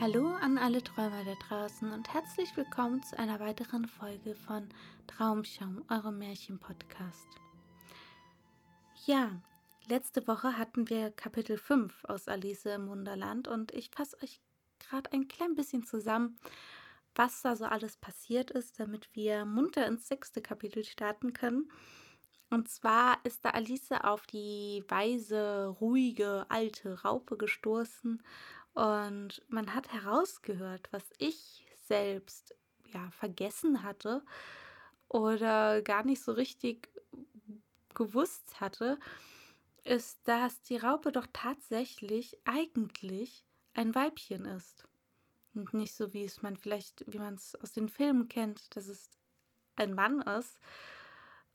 Hallo an alle Träumer da draußen und herzlich willkommen zu einer weiteren Folge von Traumschaum, eurem Märchen-Podcast. Ja, letzte Woche hatten wir Kapitel 5 aus Alice im Wunderland und ich fasse euch gerade ein klein bisschen zusammen, was da so alles passiert ist, damit wir munter ins sechste Kapitel starten können. Und zwar ist da Alice auf die weise, ruhige, alte Raupe gestoßen und man hat herausgehört, was ich selbst ja vergessen hatte oder gar nicht so richtig gewusst hatte, ist, dass die Raupe doch tatsächlich eigentlich ein Weibchen ist. Und nicht so, wie es man vielleicht, wie man es aus den Filmen kennt, dass es ein Mann ist.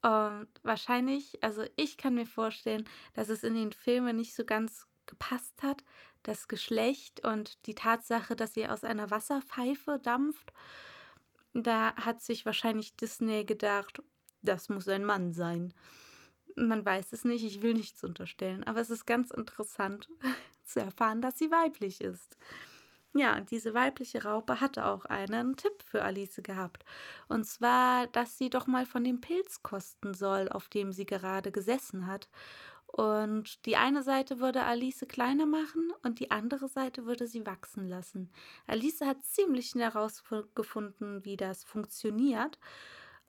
Und wahrscheinlich, also ich kann mir vorstellen, dass es in den Filmen nicht so ganz gepasst hat, das Geschlecht und die Tatsache, dass sie aus einer Wasserpfeife dampft. Da hat sich wahrscheinlich Disney gedacht, das muss ein Mann sein. Man weiß es nicht, ich will nichts unterstellen, aber es ist ganz interessant zu erfahren, dass sie weiblich ist. Ja, und diese weibliche Raupe hatte auch einen Tipp für Alice gehabt. Und zwar, dass sie doch mal von dem Pilz kosten soll, auf dem sie gerade gesessen hat. Und die eine Seite würde Alice kleiner machen und die andere Seite würde sie wachsen lassen. Alice hat ziemlich herausgefunden, wie das funktioniert.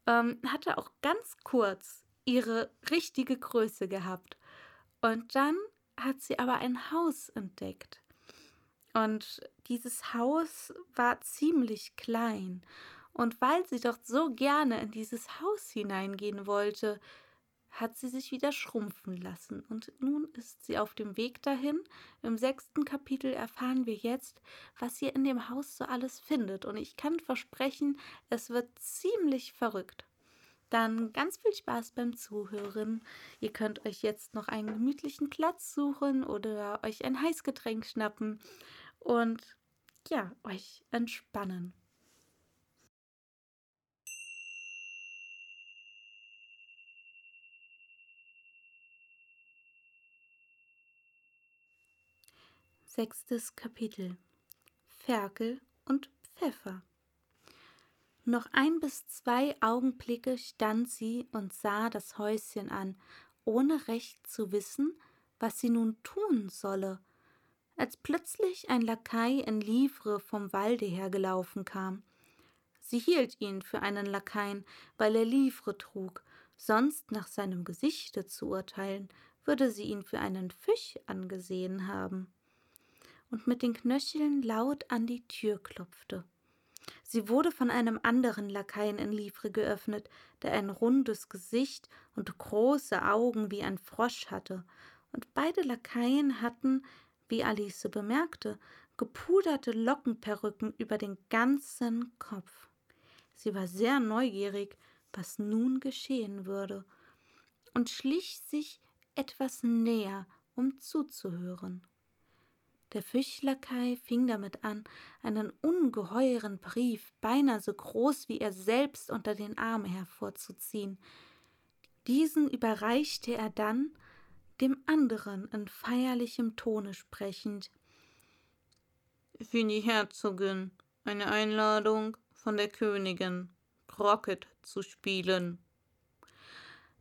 Ähm, hatte auch ganz kurz ihre richtige Größe gehabt. Und dann hat sie aber ein Haus entdeckt. Und dieses Haus war ziemlich klein. Und weil sie doch so gerne in dieses Haus hineingehen wollte, hat sie sich wieder schrumpfen lassen. Und nun ist sie auf dem Weg dahin. Im sechsten Kapitel erfahren wir jetzt, was sie in dem Haus so alles findet. Und ich kann versprechen, es wird ziemlich verrückt. Dann ganz viel Spaß beim Zuhören. Ihr könnt euch jetzt noch einen gemütlichen Platz suchen oder euch ein Heißgetränk schnappen und ja, euch entspannen. Sechstes Kapitel. Ferkel und Pfeffer. Noch ein bis zwei Augenblicke stand sie und sah das Häuschen an, ohne recht zu wissen, was sie nun tun solle, als plötzlich ein Lakai in Livre vom Walde hergelaufen kam. Sie hielt ihn für einen Lakaien, weil er Livre trug, sonst nach seinem Gesichte zu urteilen, würde sie ihn für einen Fisch angesehen haben und mit den Knöcheln laut an die Tür klopfte. Sie wurde von einem anderen Lakaien in Livre geöffnet, der ein rundes Gesicht und große Augen wie ein Frosch hatte, und beide Lakaien hatten, wie Alice bemerkte, gepuderte Lockenperücken über den ganzen Kopf. Sie war sehr neugierig, was nun geschehen würde, und schlich sich etwas näher, um zuzuhören. Der Fischlakai fing damit an, einen ungeheuren Brief, beinahe so groß wie er selbst, unter den Arm hervorzuziehen. Diesen überreichte er dann dem anderen in feierlichem Tone sprechend. Für die Herzogin eine Einladung von der Königin, Crocket zu spielen.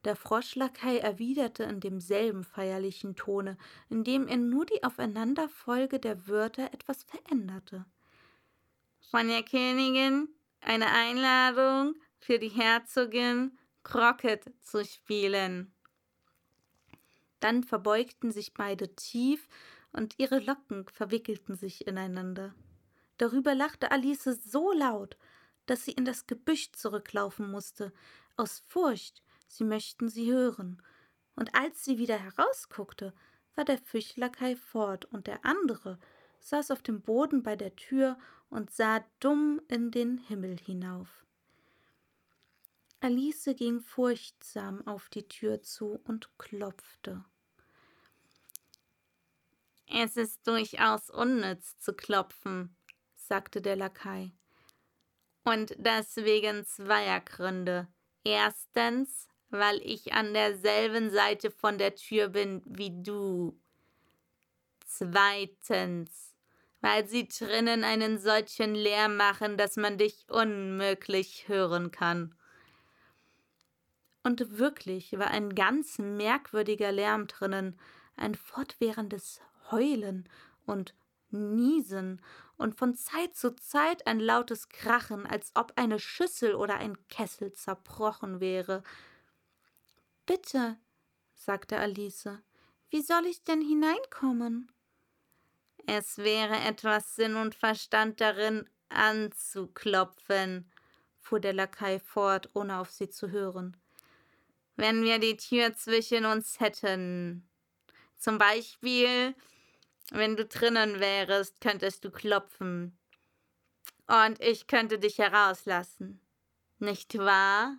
Der Froschlakai erwiderte in demselben feierlichen Tone, indem er nur die Aufeinanderfolge der Wörter etwas veränderte. Von der Königin eine Einladung für die Herzogin, Crockett zu spielen. Dann verbeugten sich beide tief und ihre Locken verwickelten sich ineinander. Darüber lachte Alice so laut, dass sie in das Gebüsch zurücklaufen musste, aus Furcht, sie möchten sie hören. Und als sie wieder herausguckte, war der Fischlakai fort und der andere saß auf dem Boden bei der Tür und sah dumm in den Himmel hinauf. Alice ging furchtsam auf die Tür zu und klopfte. Es ist durchaus unnütz zu klopfen, sagte der Lakai. Und das wegen zweier Gründe. Erstens, weil ich an derselben Seite von der Tür bin wie du. Zweitens, weil sie drinnen einen solchen Lärm machen, dass man dich unmöglich hören kann. Und wirklich war ein ganz merkwürdiger Lärm drinnen, ein fortwährendes Heulen und Niesen und von Zeit zu Zeit ein lautes Krachen, als ob eine Schüssel oder ein Kessel zerbrochen wäre. Bitte, sagte Alice, wie soll ich denn hineinkommen? Es wäre etwas Sinn und Verstand darin, anzuklopfen, fuhr der Lakai fort, ohne auf sie zu hören. Wenn wir die Tür zwischen uns hätten. Zum Beispiel wenn du drinnen wärest, könntest du klopfen. Und ich könnte dich herauslassen. Nicht wahr?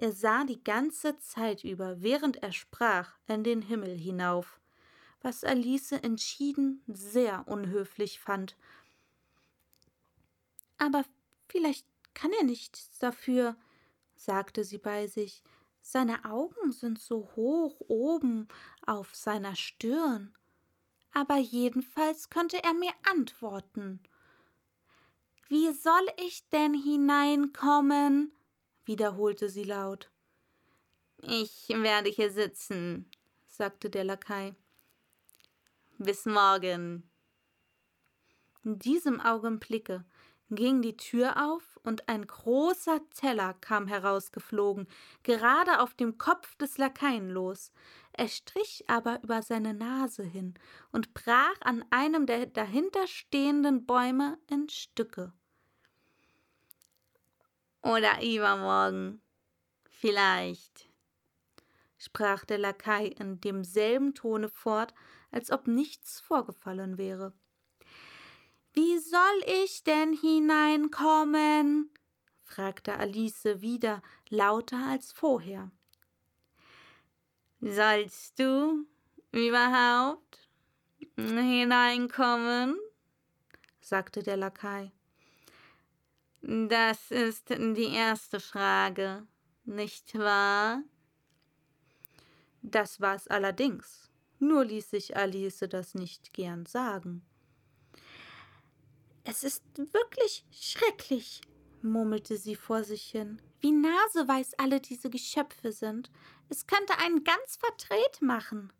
Er sah die ganze Zeit über, während er sprach, in den Himmel hinauf, was Alice entschieden sehr unhöflich fand. Aber vielleicht kann er nichts dafür, sagte sie bei sich. Seine Augen sind so hoch oben auf seiner Stirn aber jedenfalls könnte er mir antworten. Wie soll ich denn hineinkommen? Wiederholte sie laut. Ich werde hier sitzen, sagte der Lakai. Bis morgen. In diesem Augenblicke ging die Tür auf und ein großer Teller kam herausgeflogen, gerade auf dem Kopf des Lakaien los. Er strich aber über seine Nase hin und brach an einem der dahinterstehenden Bäume in Stücke. Oder übermorgen, vielleicht, sprach der Lakai in demselben Tone fort, als ob nichts vorgefallen wäre. Wie soll ich denn hineinkommen? fragte Alice wieder lauter als vorher. Sollst du überhaupt hineinkommen? sagte der Lakai. Das ist die erste Frage, nicht wahr? Das war's allerdings, nur ließ sich Alice das nicht gern sagen. Es ist wirklich schrecklich, murmelte sie vor sich hin. Wie naseweiß alle diese Geschöpfe sind. Es könnte einen ganz verdreht machen.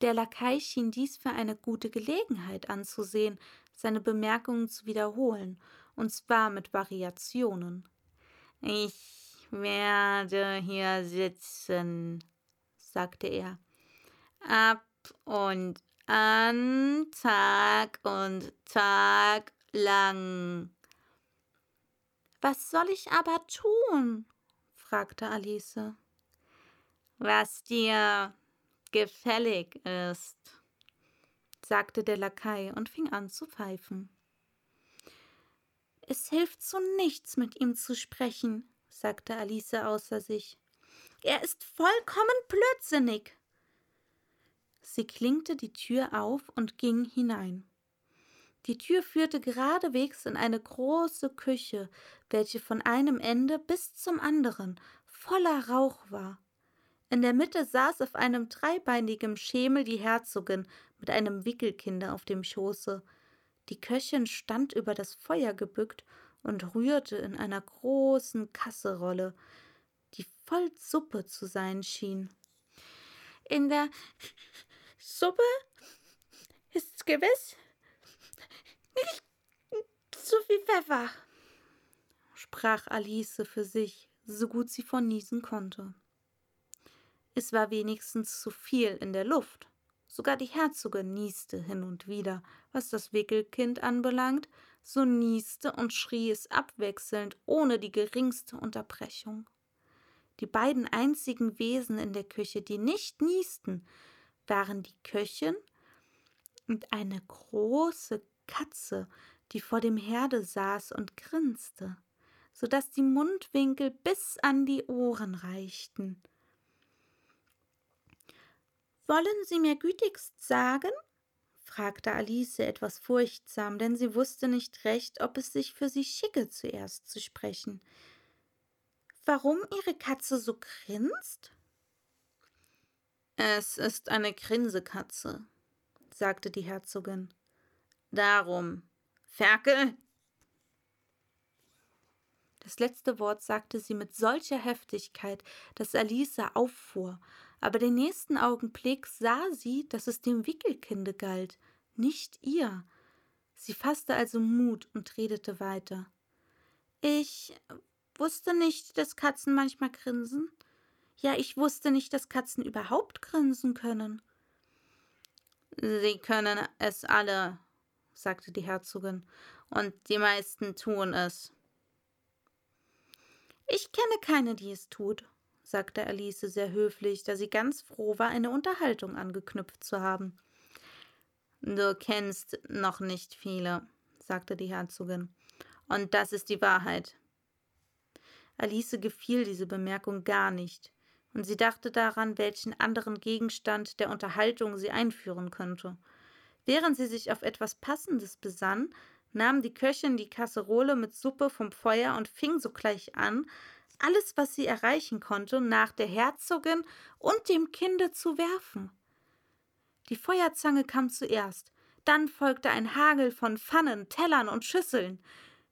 Der Lakai schien dies für eine gute Gelegenheit anzusehen, seine Bemerkungen zu wiederholen, und zwar mit Variationen. Ich werde hier sitzen, sagte er. Ab und an Tag und Tag lang. Was soll ich aber tun? fragte Alice. Was dir gefällig ist, sagte der Lakai und fing an zu pfeifen. Es hilft zu nichts, mit ihm zu sprechen, sagte Alice außer sich. Er ist vollkommen blödsinnig. Sie klinkte die Tür auf und ging hinein. Die Tür führte geradewegs in eine große Küche, welche von einem Ende bis zum anderen voller Rauch war. In der Mitte saß auf einem dreibeinigen Schemel die Herzogin mit einem Wickelkinder auf dem Schoße. Die Köchin stand über das Feuer gebückt und rührte in einer großen Kasserolle. Die voll Suppe zu sein schien. In der Suppe ist gewiss nicht zu viel Pfeffer, sprach Alice für sich, so gut sie von niesen konnte. Es war wenigstens zu viel in der Luft. Sogar die Herzogin nieste hin und wieder. Was das Wickelkind anbelangt, so nieste und schrie es abwechselnd, ohne die geringste Unterbrechung. Die beiden einzigen Wesen in der Küche, die nicht niesten, waren die Köchin und eine große Katze, die vor dem Herde saß und grinste, so dass die Mundwinkel bis an die Ohren reichten. Wollen Sie mir gütigst sagen? fragte Alice etwas furchtsam, denn sie wusste nicht recht, ob es sich für sie schicke, zuerst zu sprechen. Warum Ihre Katze so grinst? Es ist eine Grinsekatze, sagte die Herzogin. Darum. Ferkel! Das letzte Wort sagte sie mit solcher Heftigkeit, dass Alice auffuhr, aber den nächsten Augenblick sah sie, dass es dem Wickelkinde galt, nicht ihr. Sie fasste also Mut und redete weiter. Ich wusste nicht, dass Katzen manchmal grinsen. Ja, ich wusste nicht, dass Katzen überhaupt grinsen können. Sie können es alle, sagte die Herzogin, und die meisten tun es. Ich kenne keine, die es tut, sagte Alice sehr höflich, da sie ganz froh war, eine Unterhaltung angeknüpft zu haben. Du kennst noch nicht viele, sagte die Herzogin. Und das ist die Wahrheit. Alice gefiel diese Bemerkung gar nicht, und sie dachte daran, welchen anderen Gegenstand der Unterhaltung sie einführen könnte. Während sie sich auf etwas Passendes besann, nahm die Köchin die Kasserole mit Suppe vom Feuer und fing sogleich an, alles, was sie erreichen konnte, nach der Herzogin und dem Kinde zu werfen. Die Feuerzange kam zuerst, dann folgte ein Hagel von Pfannen, Tellern und Schüsseln.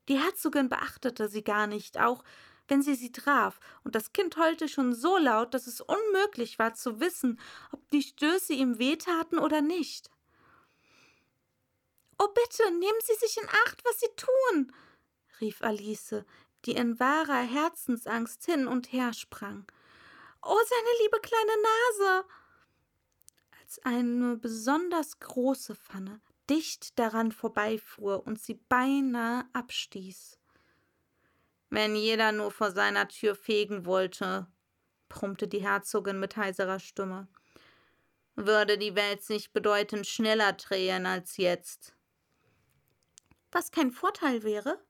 Die Herzogin beachtete sie gar nicht, auch wenn sie sie traf, und das Kind heulte schon so laut, dass es unmöglich war zu wissen, ob die Stöße ihm wehtaten oder nicht. Oh, bitte, nehmen Sie sich in Acht, was Sie tun, rief Alice, die in wahrer Herzensangst hin und her sprang. Oh, seine liebe kleine Nase! Als eine besonders große Pfanne dicht daran vorbeifuhr und sie beinahe abstieß. Wenn jeder nur vor seiner Tür fegen wollte, brummte die Herzogin mit heiserer Stimme, würde die Welt sich bedeutend schneller drehen als jetzt. Was kein Vorteil wäre,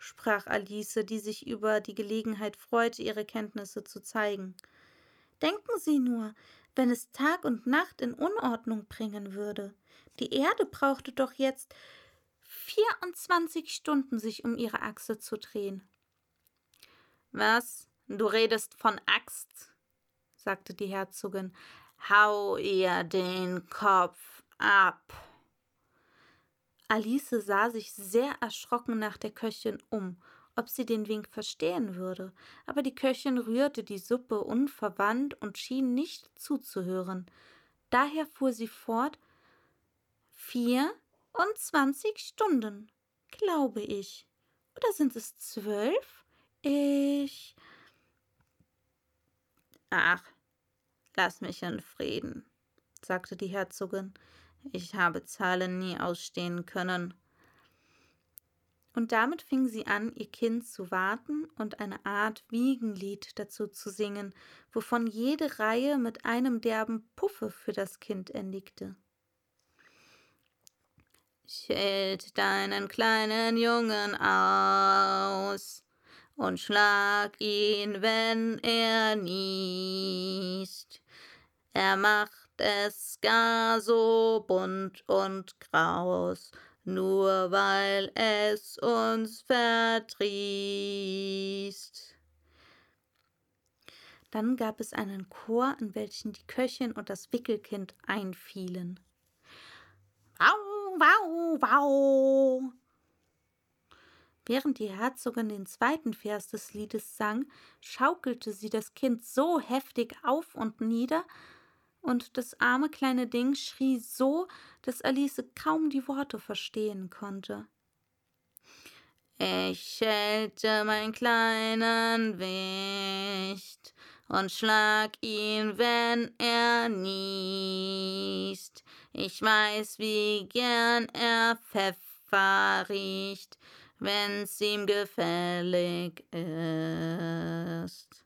sprach Alice, die sich über die Gelegenheit freute, ihre Kenntnisse zu zeigen. Denken Sie nur, wenn es Tag und Nacht in Unordnung bringen würde. Die Erde brauchte doch jetzt vierundzwanzig Stunden, sich um ihre Achse zu drehen. Was? Du redest von Axt? sagte die Herzogin. Hau ihr den Kopf ab. Alice sah sich sehr erschrocken nach der Köchin um, ob sie den Wink verstehen würde, aber die Köchin rührte die Suppe unverwandt und schien nicht zuzuhören. Daher fuhr sie fort Vierundzwanzig Stunden, glaube ich. Oder sind es zwölf? Ich. Ach, lass mich in Frieden, sagte die Herzogin. Ich habe Zahlen nie ausstehen können. Und damit fing sie an, ihr Kind zu warten und eine Art Wiegenlied dazu zu singen, wovon jede Reihe mit einem derben Puffe für das Kind endigte. Schild deinen kleinen Jungen aus und schlag ihn, wenn er niest. Er macht es gar so bunt und graus, nur weil es uns verdrießt. Dann gab es einen Chor, in welchen die Köchin und das Wickelkind einfielen. Wau, wau, wau. Während die Herzogin den zweiten Vers des Liedes sang, schaukelte sie das Kind so heftig auf und nieder, und das arme kleine Ding schrie so, dass Alice kaum die Worte verstehen konnte. Ich schelte mein kleinen Wicht und schlag ihn, wenn er niest. Ich weiß, wie gern er Pfeffer riecht, wenn's ihm gefällig ist.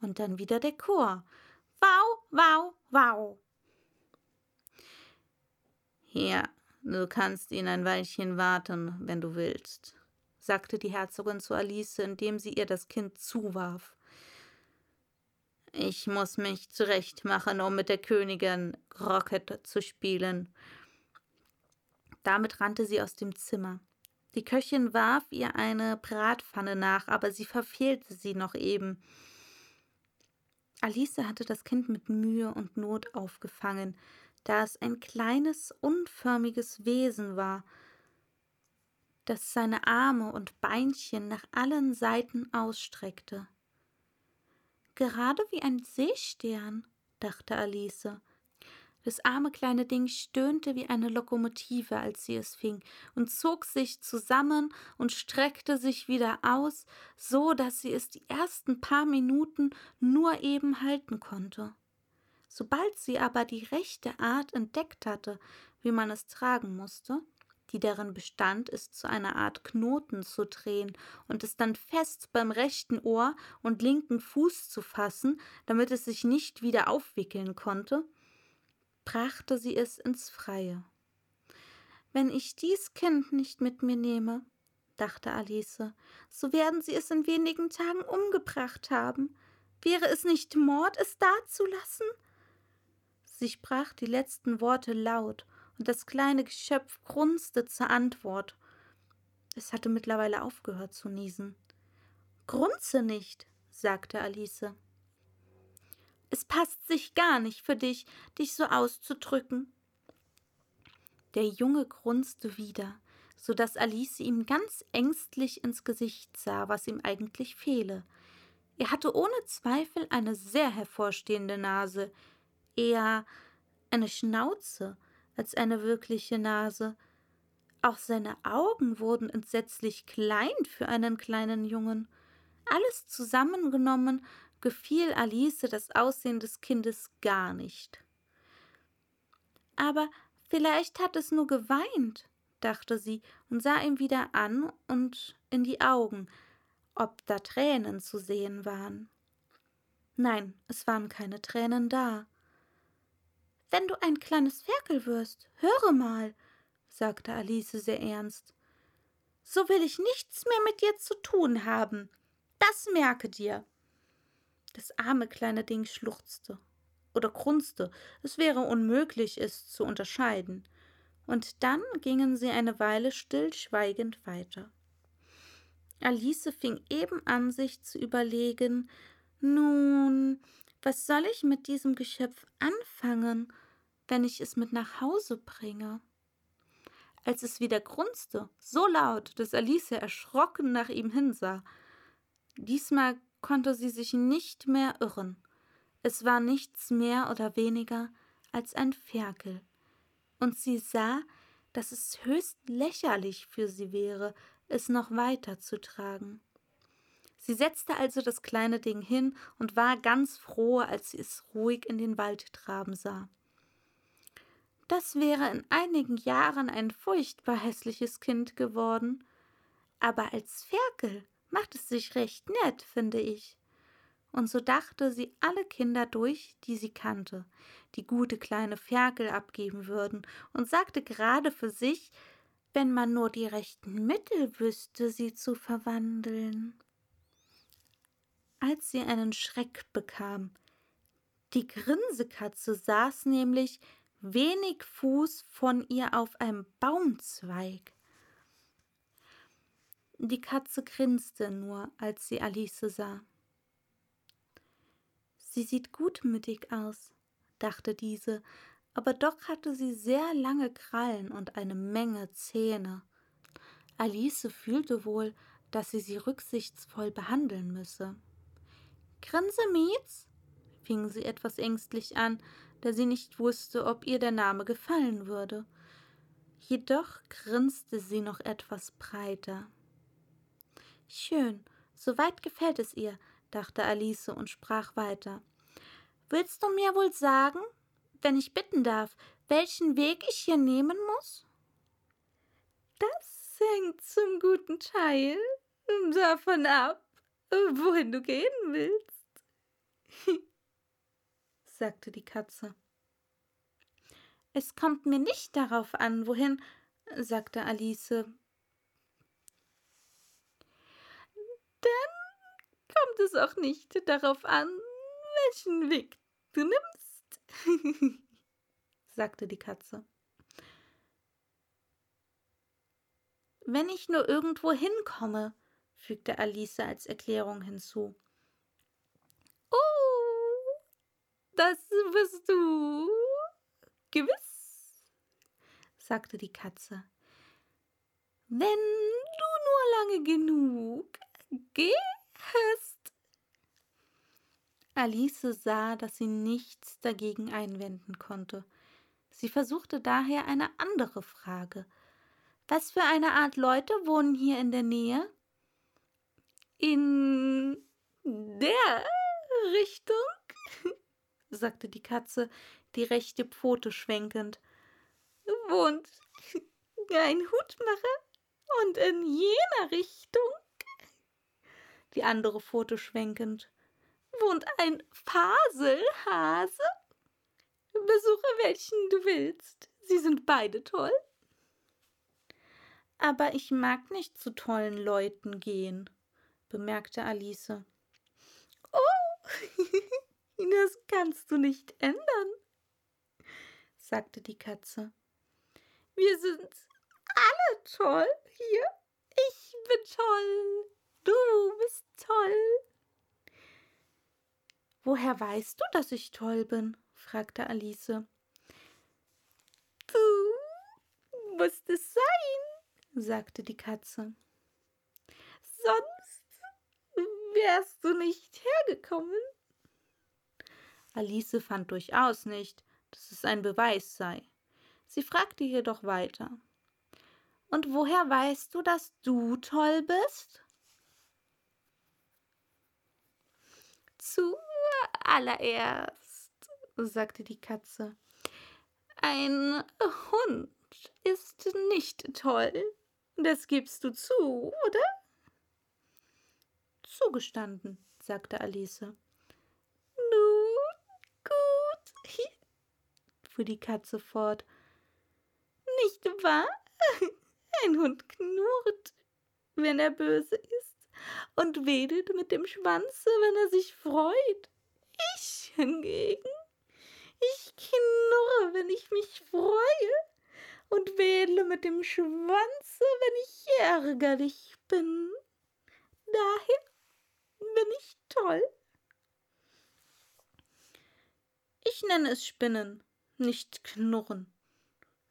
Und dann wieder der Chor. Wow, wow, wow. Ja, du kannst ihn ein Weilchen warten, wenn du willst, sagte die Herzogin zu Alice, indem sie ihr das Kind zuwarf. Ich muss mich zurechtmachen, um mit der Königin Rocket zu spielen. Damit rannte sie aus dem Zimmer. Die Köchin warf ihr eine Bratpfanne nach, aber sie verfehlte sie noch eben. Alice hatte das Kind mit Mühe und Not aufgefangen, da es ein kleines, unförmiges Wesen war, das seine Arme und Beinchen nach allen Seiten ausstreckte. Gerade wie ein Seestern, dachte Alice, das arme kleine Ding stöhnte wie eine Lokomotive, als sie es fing, und zog sich zusammen und streckte sich wieder aus, so dass sie es die ersten paar Minuten nur eben halten konnte. Sobald sie aber die rechte Art entdeckt hatte, wie man es tragen musste, die darin bestand, es zu einer Art Knoten zu drehen und es dann fest beim rechten Ohr und linken Fuß zu fassen, damit es sich nicht wieder aufwickeln konnte, brachte sie es ins Freie. Wenn ich dies Kind nicht mit mir nehme, dachte Alice, so werden sie es in wenigen Tagen umgebracht haben. Wäre es nicht Mord, es dazulassen? Sie sprach die letzten Worte laut, und das kleine Geschöpf grunzte zur Antwort. Es hatte mittlerweile aufgehört zu niesen. Grunze nicht, sagte Alice. Es passt sich gar nicht für dich, dich so auszudrücken. Der Junge grunzte wieder, so dass Alice ihm ganz ängstlich ins Gesicht sah, was ihm eigentlich fehle. Er hatte ohne Zweifel eine sehr hervorstehende Nase, eher eine Schnauze als eine wirkliche Nase. Auch seine Augen wurden entsetzlich klein für einen kleinen Jungen. Alles zusammengenommen gefiel Alice das Aussehen des Kindes gar nicht. Aber vielleicht hat es nur geweint, dachte sie und sah ihm wieder an und in die Augen, ob da Tränen zu sehen waren. Nein, es waren keine Tränen da. Wenn du ein kleines Ferkel wirst, höre mal, sagte Alice sehr ernst. So will ich nichts mehr mit dir zu tun haben. Das merke dir. Das arme kleine Ding schluchzte oder grunzte, es wäre unmöglich, es zu unterscheiden. Und dann gingen sie eine Weile stillschweigend weiter. Alice fing eben an, sich zu überlegen, nun, was soll ich mit diesem Geschöpf anfangen, wenn ich es mit nach Hause bringe? Als es wieder grunzte, so laut, dass Alice erschrocken nach ihm hinsah. Diesmal konnte sie sich nicht mehr irren. Es war nichts mehr oder weniger als ein Ferkel, und sie sah, dass es höchst lächerlich für sie wäre, es noch weiter zu tragen. Sie setzte also das kleine Ding hin und war ganz froh, als sie es ruhig in den Wald traben sah. Das wäre in einigen Jahren ein furchtbar hässliches Kind geworden, aber als Ferkel macht es sich recht nett, finde ich. Und so dachte sie alle Kinder durch, die sie kannte, die gute kleine Ferkel abgeben würden, und sagte gerade für sich, wenn man nur die rechten Mittel wüsste, sie zu verwandeln. Als sie einen Schreck bekam, die Grinsekatze saß nämlich wenig Fuß von ihr auf einem Baumzweig. Die Katze grinste nur, als sie Alice sah. Sie sieht gutmütig aus, dachte diese, aber doch hatte sie sehr lange Krallen und eine Menge Zähne. Alice fühlte wohl, dass sie sie rücksichtsvoll behandeln müsse. Grinsemies? fing sie etwas ängstlich an, da sie nicht wusste, ob ihr der Name gefallen würde. Jedoch grinste sie noch etwas breiter. Schön, soweit gefällt es ihr, dachte Alice und sprach weiter. Willst du mir wohl sagen, wenn ich bitten darf, welchen Weg ich hier nehmen muss? Das hängt zum guten Teil davon ab, wohin du gehen willst, sagte die Katze. Es kommt mir nicht darauf an, wohin, sagte Alice. Dann kommt es auch nicht darauf an, welchen Weg du nimmst, sagte die Katze. Wenn ich nur irgendwo hinkomme, fügte Alice als Erklärung hinzu. Oh, das bist du gewiss, sagte die Katze. Wenn du nur lange genug gehst. Alice sah, dass sie nichts dagegen einwenden konnte. Sie versuchte daher eine andere Frage. Was für eine Art Leute wohnen hier in der Nähe? In der Richtung, sagte die Katze, die rechte Pfote schwenkend. Wohnt ein Hutmacher und in jener Richtung, die andere Pfote schwenkend, wohnt ein Faselhase. Besuche welchen du willst. Sie sind beide toll. Aber ich mag nicht zu tollen Leuten gehen, bemerkte Alice. Oh, das kannst du nicht ändern, sagte die Katze. Wir sind alle toll hier. Ich bin toll. Du bist toll. Woher weißt du, dass ich toll bin? fragte Alice. Du musst es sein, sagte die Katze. Sonst wärst du nicht hergekommen. Alice fand durchaus nicht, dass es ein Beweis sei. Sie fragte jedoch weiter. Und woher weißt du, dass du toll bist? Zuallererst, sagte die Katze, ein Hund ist nicht toll. Das gibst du zu, oder? Zugestanden, sagte Alice. Nun, gut, fuhr die Katze fort. Nicht wahr? Ein Hund knurrt, wenn er böse ist, und wedelt mit dem Schwanze, wenn er sich freut. Ich hingegen, ich knurre, wenn ich mich freue, und wedle mit dem Schwanze, wenn ich ärgerlich bin. Daher bin ich toll. Ich nenne es Spinnen, nicht Knurren,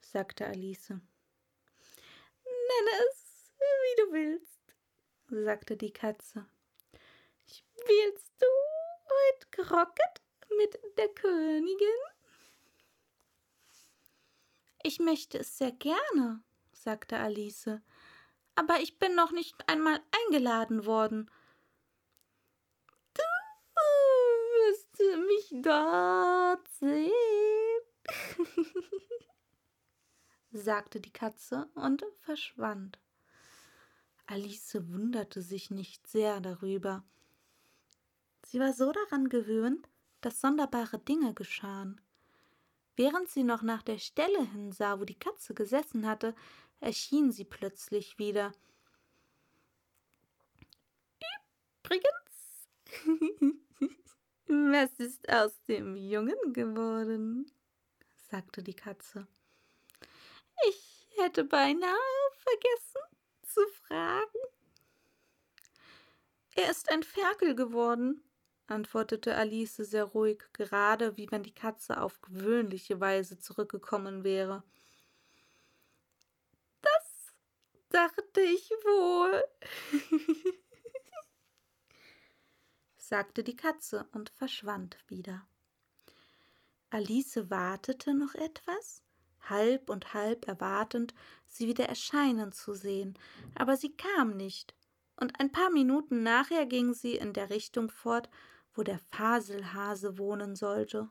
sagte Alice. Nenne es, wie du willst, sagte die Katze. Spielst du heute Crocket mit der Königin? Ich möchte es sehr gerne, sagte Alice, aber ich bin noch nicht einmal eingeladen worden. Du wirst mich dort sehen, sagte die Katze und verschwand. Alice wunderte sich nicht sehr darüber. Sie war so daran gewöhnt, dass sonderbare Dinge geschahen. Während sie noch nach der Stelle hinsah, wo die Katze gesessen hatte, erschien sie plötzlich wieder. Übrigens, was ist aus dem Jungen geworden? sagte die Katze. Ich hätte beinahe vergessen zu fragen. Er ist ein Ferkel geworden, antwortete Alice sehr ruhig, gerade wie wenn die Katze auf gewöhnliche Weise zurückgekommen wäre. Das dachte ich wohl, sagte die Katze und verschwand wieder. Alice wartete noch etwas, halb und halb erwartend, sie wieder erscheinen zu sehen, aber sie kam nicht, und ein paar Minuten nachher ging sie in der Richtung fort, wo der Faselhase wohnen sollte.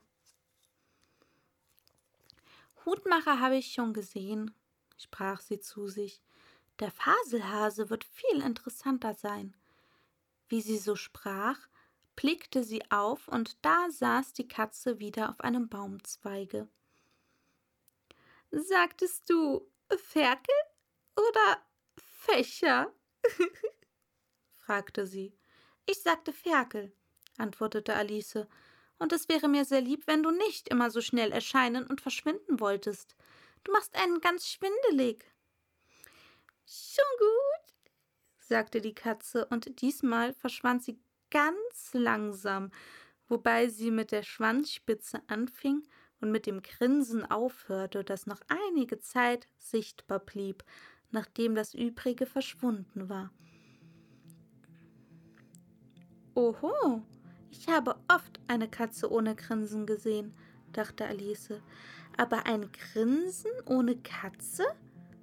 Hutmacher habe ich schon gesehen, sprach sie zu sich. Der Faselhase wird viel interessanter sein. Wie sie so sprach, blickte sie auf, und da saß die Katze wieder auf einem Baumzweige. Sagtest du Ferkel oder Fächer? fragte sie. Ich sagte Ferkel, antwortete Alice, und es wäre mir sehr lieb, wenn du nicht immer so schnell erscheinen und verschwinden wolltest. Du machst einen ganz schwindelig. Schon gut, sagte die Katze, und diesmal verschwand sie ganz langsam, wobei sie mit der Schwanzspitze anfing und mit dem Grinsen aufhörte, das noch einige Zeit sichtbar blieb, nachdem das übrige verschwunden war. Oho, ich habe oft eine Katze ohne Grinsen gesehen, dachte Alice. Aber ein Grinsen ohne Katze?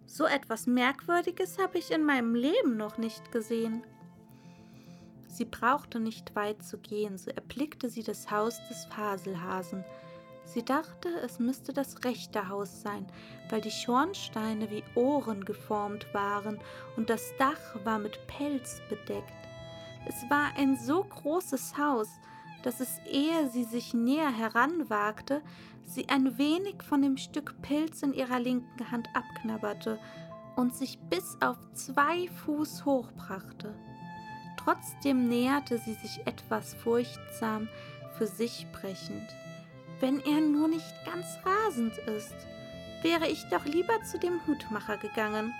So etwas Merkwürdiges habe ich in meinem Leben noch nicht gesehen. Sie brauchte nicht weit zu gehen, so erblickte sie das Haus des Faselhasen. Sie dachte, es müsste das rechte Haus sein, weil die Schornsteine wie Ohren geformt waren und das Dach war mit Pelz bedeckt. Es war ein so großes Haus, dass es, ehe sie sich näher heranwagte, sie ein wenig von dem Stück Pilz in ihrer linken Hand abknabberte und sich bis auf zwei Fuß hochbrachte. Trotzdem näherte sie sich etwas furchtsam, für sich sprechend. Wenn er nur nicht ganz rasend ist, wäre ich doch lieber zu dem Hutmacher gegangen.